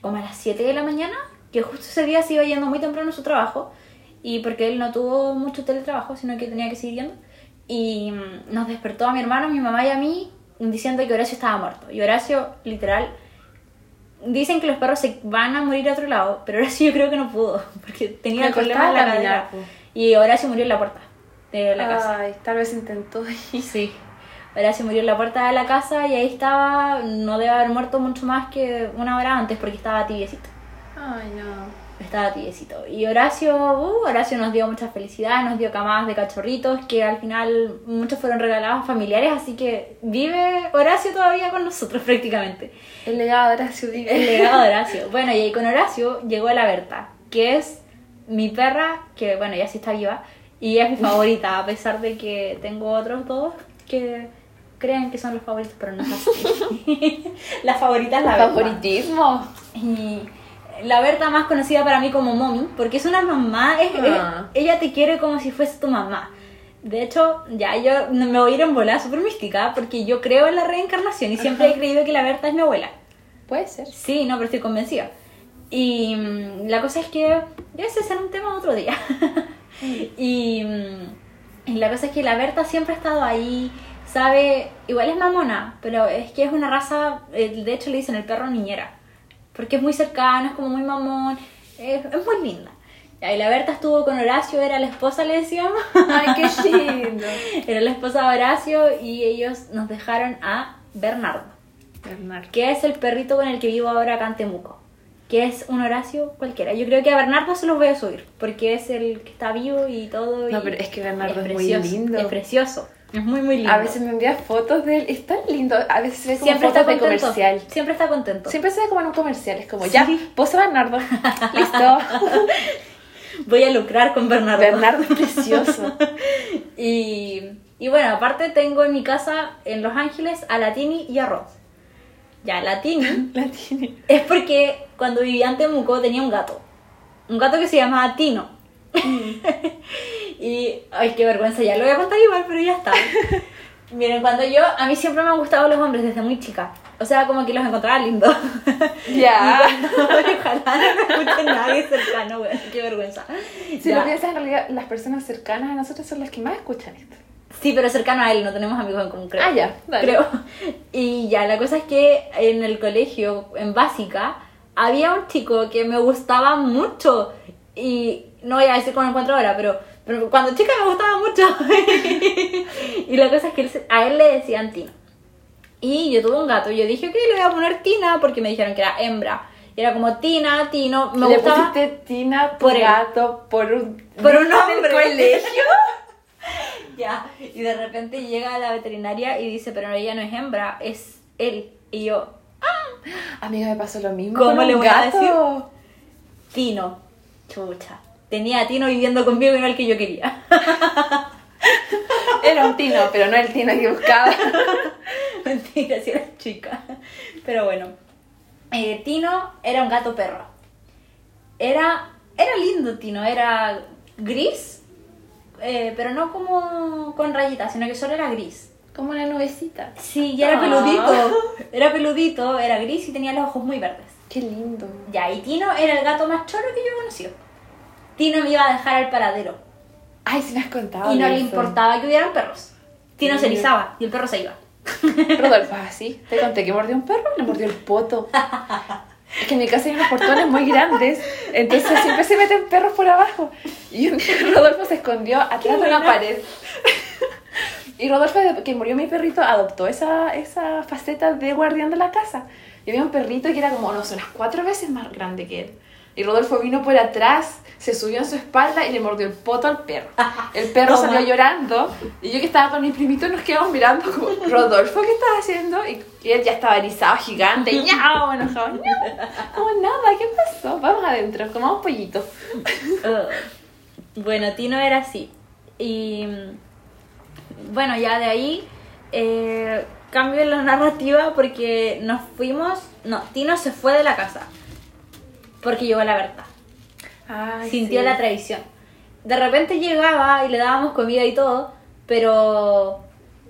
como a las 7 de la mañana. Que justo ese día se iba yendo muy temprano a su trabajo. Y porque él no tuvo mucho teletrabajo, sino que tenía que seguir yendo. Y mm, nos despertó a mi hermano, mi mamá y a mí diciendo que Horacio estaba muerto. Y Horacio, literal, dicen que los perros se van a morir a otro lado, pero Horacio yo creo que no pudo, porque tenía Le problemas en la cadera. Y Horacio murió en la puerta de la casa. Ay, tal vez intentó. Sí. Horacio murió en la puerta de la casa y ahí estaba, no debe haber muerto mucho más que una hora antes porque estaba tibiecito. Ay, no. Estaba tibiecito. Y Horacio, uh, Horacio nos dio mucha felicidad, nos dio camadas de cachorritos que al final muchos fueron regalados a familiares, así que vive Horacio todavía con nosotros prácticamente. El legado de Horacio vive. El legado de Horacio. Bueno, y ahí con Horacio llegó la Berta, que es mi perra, que bueno, ya sí está viva, y es mi favorita, a pesar de que tengo otros dos que creen que son los favoritos, pero no es así. la favorita es la Berta. Favoritismo. Y la Berta más conocida para mí como Mommy, porque es una mamá, es, es- Ah. ella te quiere como si fuese tu mamá. De hecho, ya yo me voy a ir en volada súper mística, porque yo creo en la reencarnación y siempre he creído que la Berta es mi abuela. Puede ser. Sí, no, pero estoy convencida. Y mm, la cosa es que ese será un tema otro día. y, mm, y la cosa es que la Berta siempre ha estado ahí, sabe, igual es mamona, pero es que es una raza, eh, de hecho le dicen el perro niñera, porque es muy cercano, es como muy mamón, es, es muy linda. Y la Berta estuvo con Horacio, era la esposa, le decíamos. Ay, qué lindo. era la esposa de Horacio y ellos nos dejaron a Bernardo Bernardo. que es el perrito con el que vivo ahora acá en Temuco. Que es un Horacio cualquiera. Yo creo que a Bernardo se los voy a subir, porque es el que está vivo y todo. No, y pero es que Bernardo es muy precioso, lindo. Es precioso. Es muy, muy lindo. A veces me envía fotos de él. Es tan lindo. A veces se ve como siempre está fotos de contento. comercial. Siempre está contento. Siempre se ve como en un comercial. Es como, Sí. ya, pose Bernardo. Listo. Voy a lucrar con Bernardo. Bernardo es precioso. Y, y bueno, aparte tengo en mi casa, en Los Ángeles, a la Tini y a Ross. Ya, la Tini La tiene. es porque cuando vivía en Temuco tenía un gato. Un gato que se llamaba Tino. Y, ay, qué vergüenza, ya lo voy a contar igual, pero ya está. Miren, cuando yo, a mí siempre me han gustado los hombres desde muy chica. O sea, como que los encontraba lindos. Ya. Y cuando- ojalá no me escuche nadie cercano, weón, qué vergüenza. Si Ya. lo piensas, en realidad, las personas cercanas a nosotros son las que más escuchan esto. Sí, pero cercano a él, no tenemos amigos en común, creo. Ah, ya, dale. Creo. Y ya, la cosa es que en el colegio, en básica, había un chico que me gustaba mucho. Y no voy a decir cómo lo encuentro ahora, pero Pero cuando chica me gustaba mucho. y la cosa es que a él le decían Tino. Y yo tuve un gato y yo dije que le voy a poner Tina porque me dijeron que era hembra. Y era como Tina, Tino. Me Le gustaba pusiste Tina por por gato por un por un hombre. colegio. ya. Y de repente llega a la veterinaria y dice, pero ella no es hembra, es él. Y yo, Amiga, me pasó lo mismo. ¿Cómo con le un voy a decir? Tino. Chucha. Tenía a Tino viviendo conmigo y no el que yo quería. Era un Tino, pero no el Tino que buscaba. Mentira, si era chica. Pero bueno. Eh, Tino era un gato perro. Era, era lindo Tino, era gris, eh, pero no como con rayitas, sino que solo era gris. Como una nubecita. Sí, y era Ah. peludito. Era peludito, era gris y tenía los ojos muy verdes. Qué lindo. Ya, y Tino era el gato más choro que yo he conocido. Tino me iba a dejar al paradero. Ay, sí me has contado. y no le importaba que hubieran perros. Tino se erizaba y el perro se iba. Rodolfo, así. Te conté que mordió un perro, le mordió el poto. Es que en mi casa hay unos portones muy grandes, entonces siempre se meten perros por abajo. Y un día Rodolfo se escondió atrás de una pared. Y Rodolfo, que murió mi perrito, adoptó esa, esa faceta de guardián de la casa. Y había un perrito que era como, no sé, unas cuatro veces más grande que él. Y Rodolfo vino por atrás, se subió en su espalda y le mordió el poto al perro. El perro salió llorando y yo que estaba con mi primito nos quedamos mirando como, Rodolfo, ¿qué estás haciendo? Y, y él ya estaba erizado, gigante, y ñao, enojado, ñao. Como nada, ¿qué pasó? Vamos adentro, comamos pollito. Bueno, Tino era así. Y bueno, ya de ahí eh, cambio la narrativa porque nos fuimos. No, Tino se fue de la casa. Porque llegó la verdad. Ay, Sintió sí. la traición. De repente llegaba y le dábamos comida y todo, pero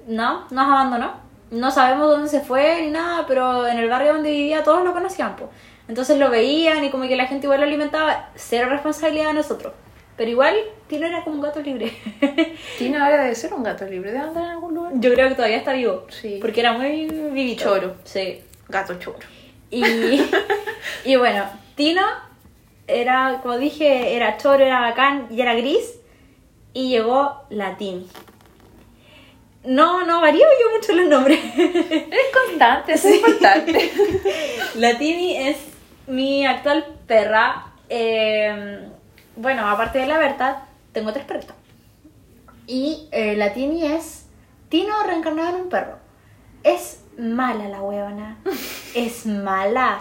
no, nos abandonó. No sabemos dónde se fue ni nada, pero en el barrio donde vivía todos lo conocían. po. Entonces lo veían y como que la gente igual lo alimentaba. Cero responsabilidad de nosotros. Pero igual Tino era como un gato libre. Tina ahora debe ser un gato libre, debe andar en algún lugar. Yo creo que todavía está vivo. Sí. Porque era muy vivito. Choro. Sí. Gato choro. Y, y bueno, Tino era, como dije, era choro, era bacán y era gris. Y llegó la Tini. No, no varío yo mucho los nombres. Eres constante, es importante. la Tini es mi actual perra. Eh, bueno, aparte de la Berta, tengo tres perritos. Y eh, la Tini es Tino reencarnado en un perro. Es mala la huevona. Es mala.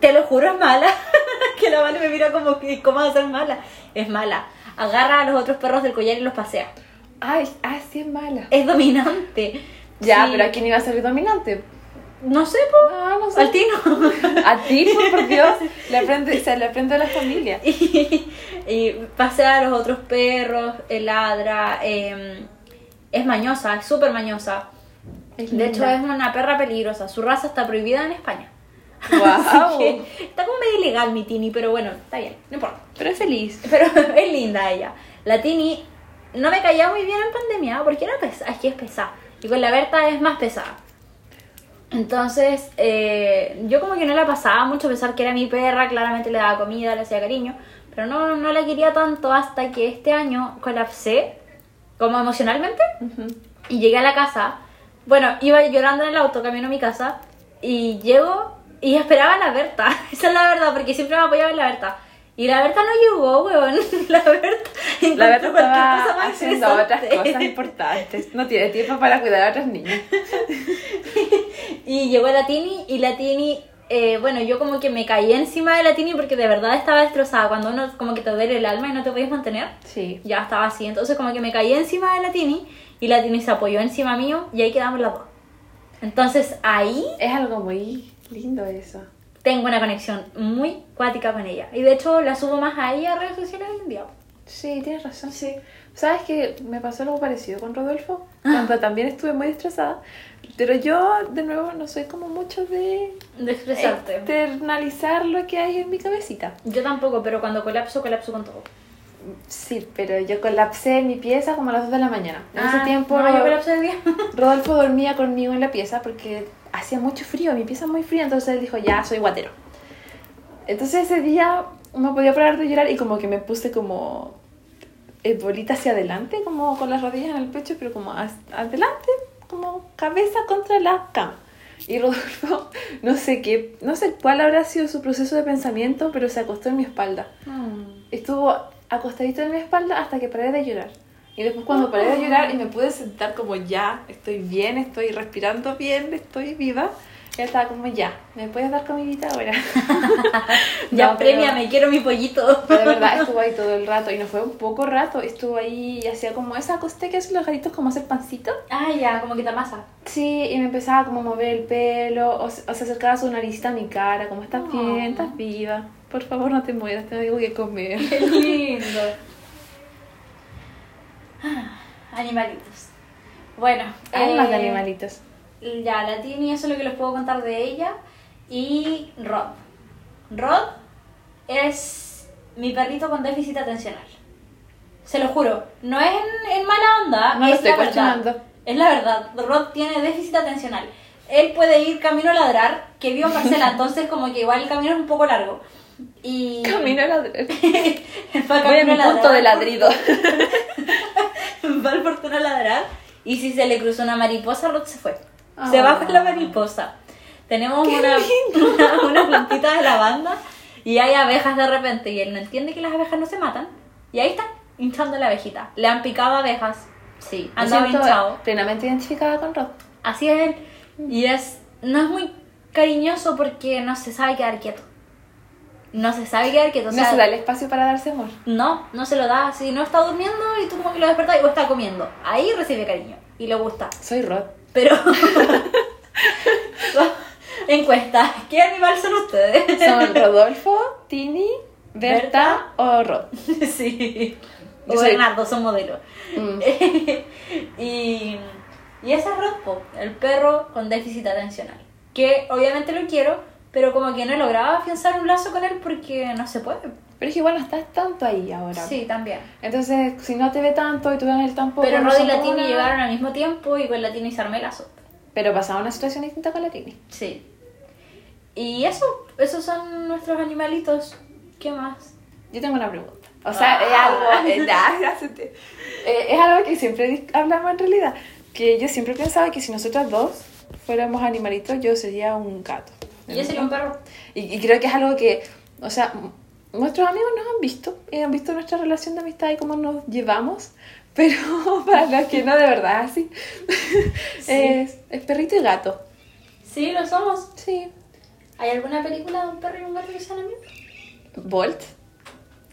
Te lo juro, es mala. que la Vale me mira como que, ¿cómo va a ser mala? Es mala. Agarra a los otros perros del collar y los pasea. Ay, ay, sí es mala. Es dominante. Ya, Sí. pero ¿a quién iba a ser dominante? No sé, po. No, no sé. Al Tino. A ti, por, Dios. Le aprende, se le aprende a la familia. y, y pasea a los otros perros, eh, ladra, eh, es mañosa, es súper mañosa. Es De hecho, es una perra peligrosa. Su raza está prohibida en España. Wow. Que está como medio ilegal mi Tini, pero bueno, está bien, no importa. Pero es feliz. Pero es linda ella. La Tini no me caía muy bien en pandemia porque era pesada, es que es pesada. Y con la Berta es más pesada. Entonces, eh, yo como que no la pasaba mucho, a pesar que era mi perra, claramente le daba comida, le hacía cariño, pero no, no la quería tanto hasta que este año colapsé, como emocionalmente, y llegué a la casa. Bueno, iba llorando en el auto, camino a mi casa, y llego y esperaba a la Berta. Esa es la verdad, porque siempre me apoyaba en la Berta. Y la Berta no llegó, weón. La Berta. La encontró cualquier cosa estaba más haciendo otras cosas importantes. No tiene tiempo para cuidar a otros niños. Y llegó la Tini y la Tini, eh, bueno, yo como que me caí encima de la Tini porque de verdad estaba destrozada. Cuando uno como que te duele el alma y no te puedes mantener, Sí. ya estaba así. Entonces como que me caí encima de la Tini y la Tini se apoyó encima mío y ahí quedamos las dos. Entonces ahí Es algo muy lindo eso. tengo una conexión muy cuática con ella. Y de hecho la subo más a ella a redes sociales hoy en día. Sí, tienes razón. Sí. ¿Sabes que me pasó algo parecido con Rodolfo? Cuando también estuve muy estresada. Pero yo, de nuevo, no soy como mucho de De expresarte. externalizar lo que hay en mi cabecita. Yo tampoco, pero cuando colapso, colapso con todo. Sí, pero yo colapsé en mi pieza como a las 2 de la mañana. En ese Ah, tiempo no, yo colapso de día. Rodolfo dormía conmigo en la pieza porque hacía mucho frío, mi pieza es muy fría, entonces él dijo, ya, soy guatero. Entonces ese día no podía parar de llorar y como que me puse como eh, bolita hacia adelante, como con las rodillas en el pecho, pero como adelante, como cabeza contra la cama. Y Rodolfo, no sé qué, no sé cuál habrá sido su proceso de pensamiento, pero se acostó en mi espalda. Estuvo acostadito en mi espalda hasta que paré de llorar. Y después cuando paré de llorar y me pude sentar como ya, estoy bien, estoy respirando bien, estoy viva, ya estaba como ya, ¿me puedes dar comidita ahora? Ya, No, pero- premiame, quiero mi pollito. pero de verdad estuvo ahí todo el rato y no fue un poco rato, estuvo ahí y hacía como esa coste que hacen los gatitos como hacer pancito. Ah, ya, como que te amasa. Sí, y me empezaba como a mover el pelo o, o se acercaba su naricita a mi cara, como estás bien, Oh. estás viva, por favor no te mueras, tengo algo que comer. Qué lindo. Ah, Animalitos. Bueno, Hay más de eh, animalitos. Ya, la Tini, eso es lo que les puedo contar de ella. Y Rod. Rod es mi perrito con déficit atencional. Se lo juro. No es en, en mala onda, No lo es estoy la verdad. Es la verdad. Rod tiene déficit atencional. Él puede ir camino a ladrar, que vivo en parcela, entonces como que igual el camino es un poco largo. Y... Camino a la... Va Voy a mi punto de ladrido. va al portón a ladrar y si se le cruzó una mariposa, Rod se fue. Ah. Se con la mariposa. Tenemos una, una, una plantita de lavanda y hay abejas de repente y él no entiende que las abejas no se matan. Y ahí está, hinchando la abejita. Le han picado abejas. Sí, Me anda siento hinchado. plenamente identificada con Rod. Así es él. Y es, no es muy cariñoso porque no se sabe quedar quieto. No se sabe quedar quieto. o No sea, se da el espacio para darse amor. no, no se lo da. Si no está durmiendo y tú como que lo despertas o está comiendo. Ahí recibe cariño y le gusta. Soy Rod. Pero. Encuesta: ¿qué animal son ustedes? Son Rodolfo, Tini, Berta o Rod. sí. Yo O soy- Bernardo, son modelos. Mm. y, y ese es Rodpo, el perro con déficit atencional. Que obviamente lo quiero, pero como que no he logrado afianzar un lazo con él porque no se puede. Pero es que igual no estás tanto ahí ahora. Sí, también. Entonces, si no te ve tanto y tú ves él tampoco. Pero no Rod y son la como Tini una- llegaron al mismo tiempo y con la Tini se armé el lazo. Pero pasaba una situación distinta con la Tini. Sí. Y eso, esos son nuestros animalitos. ¿Qué más? Yo tengo una pregunta. O sea, Ah. es algo. eh, eh, es algo que siempre hablamos en realidad. Que yo siempre pensaba que si nosotras dos fuéramos animalitos, yo sería un gato. Y yo sería un perro. Y, y creo que es algo que, o sea, nuestros amigos nos han visto, y han visto nuestra relación de amistad y cómo nos llevamos, pero para los que no de verdad así, Sí. es, es perrito y gato. Sí, lo somos. Sí. ¿Hay alguna película de un perro y un gato que sean amigos? Bolt.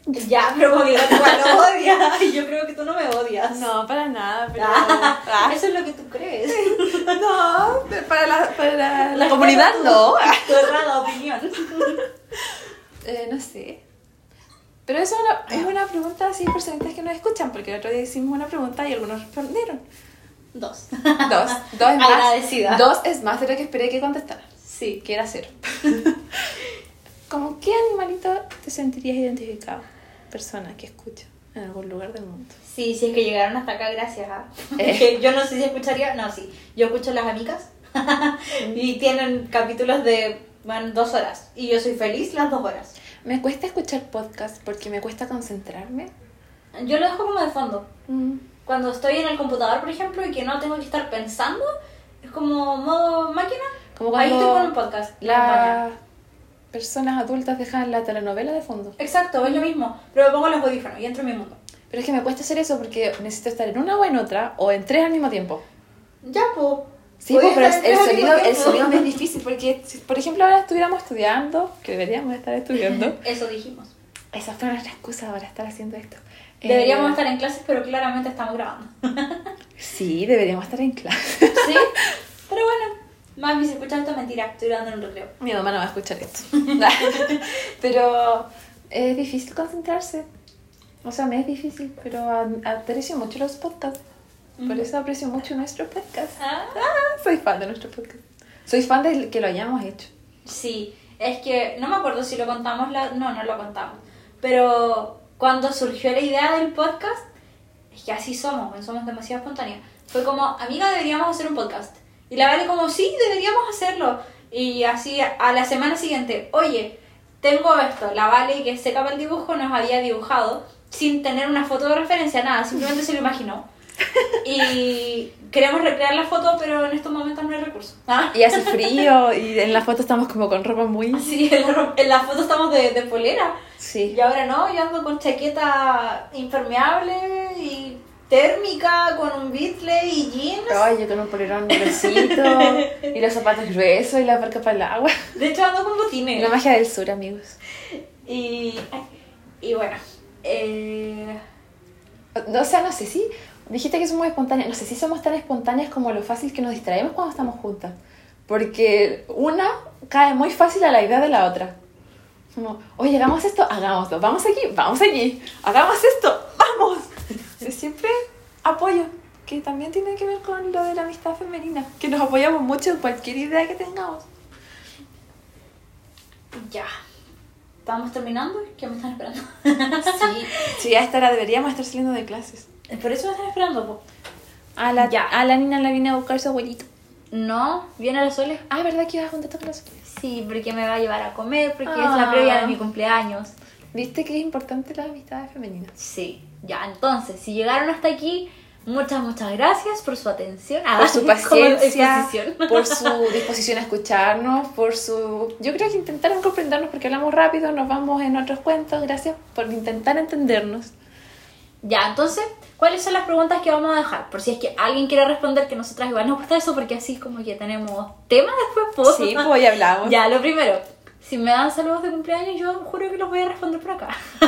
Ya, pero gato igual lo odia. Y yo creo que tú no me odias. No, para nada, pero... Ah, Eso es lo que tú crees. no, para la, para la, La comunidad tu- no. Tu errada opinión. Eh, no sé. Pero eso es una, es una pregunta así personalitas que nos escuchan, porque el otro día hicimos una pregunta y algunos respondieron. Dos. Dos. Dos es más. Agradecida. Dos es más de lo que esperé que contestaran. Sí. Que era cero. ¿Con qué animalito te sentirías identificado? Persona que escucha en algún lugar del mundo. Sí, si es que llegaron hasta acá, gracias. Eh. Yo no sé si escucharía. No, sí. Yo escucho Las Amigas. y tienen capítulos de van dos horas. Y yo soy feliz las dos horas. Me cuesta escuchar podcast porque me cuesta concentrarme. Yo lo dejo como de fondo. Mm. Cuando estoy en el computador, por ejemplo, y que no tengo que estar pensando, es como modo máquina. Como Ahí estoy con un podcast. las personas adultas dejan la telenovela de fondo. Exacto, es lo mismo. Pero me pongo los audífonos y entro en mi mundo. Pero es que me cuesta hacer eso porque necesito estar en una o en otra o en tres al mismo tiempo. Ya, po. Sí, pues, pero el sonido, el sonido me es difícil porque, si, por ejemplo, ahora estuviéramos estudiando, que deberíamos estar estudiando, Eso dijimos. esa fue nuestra excusa para estar haciendo esto. Deberíamos Eh, estar en clases, pero claramente estamos grabando. Sí, deberíamos estar en clase. ¿Sí? Pero bueno, mami, si escuchas esto, mentira. Estoy grabando en un recreo. Mi mamá no va a escuchar esto. pero es difícil concentrarse. O sea, me es difícil, pero aprecio mucho los podcasts. Por eso aprecio mucho nuestro podcast. Ah. Ah, soy fan de nuestro podcast. Soy fan de que lo hayamos hecho. Sí, es que no me acuerdo si lo contamos, la... no, no lo contamos, pero cuando surgió la idea del podcast, es que así somos, somos demasiado espontáneos, fue como, amiga, deberíamos hacer un podcast. Y la Vale como, sí, deberíamos hacerlo. Y así a la semana siguiente, oye, tengo esto, la Vale que seca para el dibujo nos había dibujado sin tener una foto de referencia, nada, simplemente se lo imaginó. Y queremos recrear la foto, pero en estos momentos no hay recursos. ¿Ah? Y hace frío y en la foto estamos como con ropa muy... Sí, en la, en la foto estamos de, de polera. Sí. Y ahora no, yo ando con chaqueta impermeable y térmica, con un bitle y jeans. Ay, yo con un polerón gruesito y los zapatos gruesos y la parca para el agua. De hecho, ando con botines. La magia del sur, amigos. Y, y bueno, eh, o sea, no sé si... Dijiste que somos espontáneas. No sé si somos tan espontáneas como lo fácil que nos distraemos cuando estamos juntas. Porque una cae muy fácil a la idea de la otra. Como, oye, hagamos esto, hagámoslo. Vamos aquí, vamos allí. Hagamos esto, vamos. Siempre apoyo. Que también tiene que ver con lo de la amistad femenina. Que nos apoyamos mucho en cualquier idea que tengamos. ya. Estamos terminando. ¿Qué me están esperando? Sí, sí, a esta hora deberíamos estar saliendo de clases. Por eso me están esperando, po. A la, Ya. a la niña la vine a buscar su abuelito. No, viene a la Sole. Ah, ¿verdad que ibas a juntarte con los Sí, porque me va a llevar a comer, porque es Ah. la previa de mi cumpleaños. ¿Viste que es importante las amistades femeninas? Sí, ya, entonces, si llegaron hasta aquí, muchas, muchas gracias por su atención. Ah, Por su paciencia, por su disposición a escucharnos, por su... Yo creo que intentaron comprendernos porque hablamos rápido, nos vamos en otros cuentos. Gracias por intentar entendernos. Ya, entonces, ¿cuáles son las preguntas que vamos a dejar? Por si es que alguien quiere responder, que nosotras igual nos gusta eso, porque así como que tenemos tema después, pues. Sí, pues ya hablamos. Ya, lo primero, si me dan saludos de cumpleaños, yo juro que los voy a responder por acá.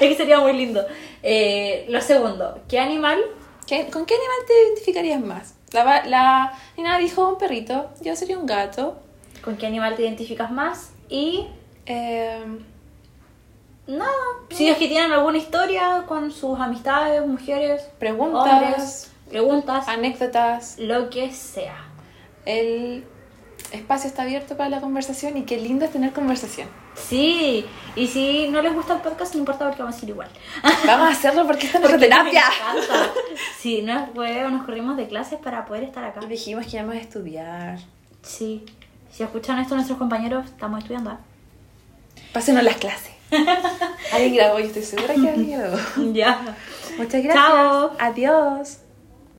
es que sería muy lindo. Eh, lo segundo, ¿qué animal? ¿Qué- ¿Con qué animal te identificarías más? La, la Nina dijo un perrito, yo sería un gato. ¿Con qué animal te identificas más? Y Eh, no, si es que tienen alguna historia con sus amistades, mujeres, preguntas, hombres, preguntas, anécdotas. lo que sea. El espacio está abierto para la conversación y qué lindo es tener conversación. Sí, y si no les gusta el podcast, no importa porque vamos a ir igual. Vamos a hacerlo porque esta es nuestra terapia. Sí, no, luego nos corrimos de clases para poder estar acá. Dijimos que íbamos a estudiar. Sí, si escuchan esto nuestros compañeros, estamos estudiando. ¿ah? Pásenos las clases. Alguien grabó, yo estoy segura que alguien grabó. Ya. Muchas gracias. Chao. Adiós.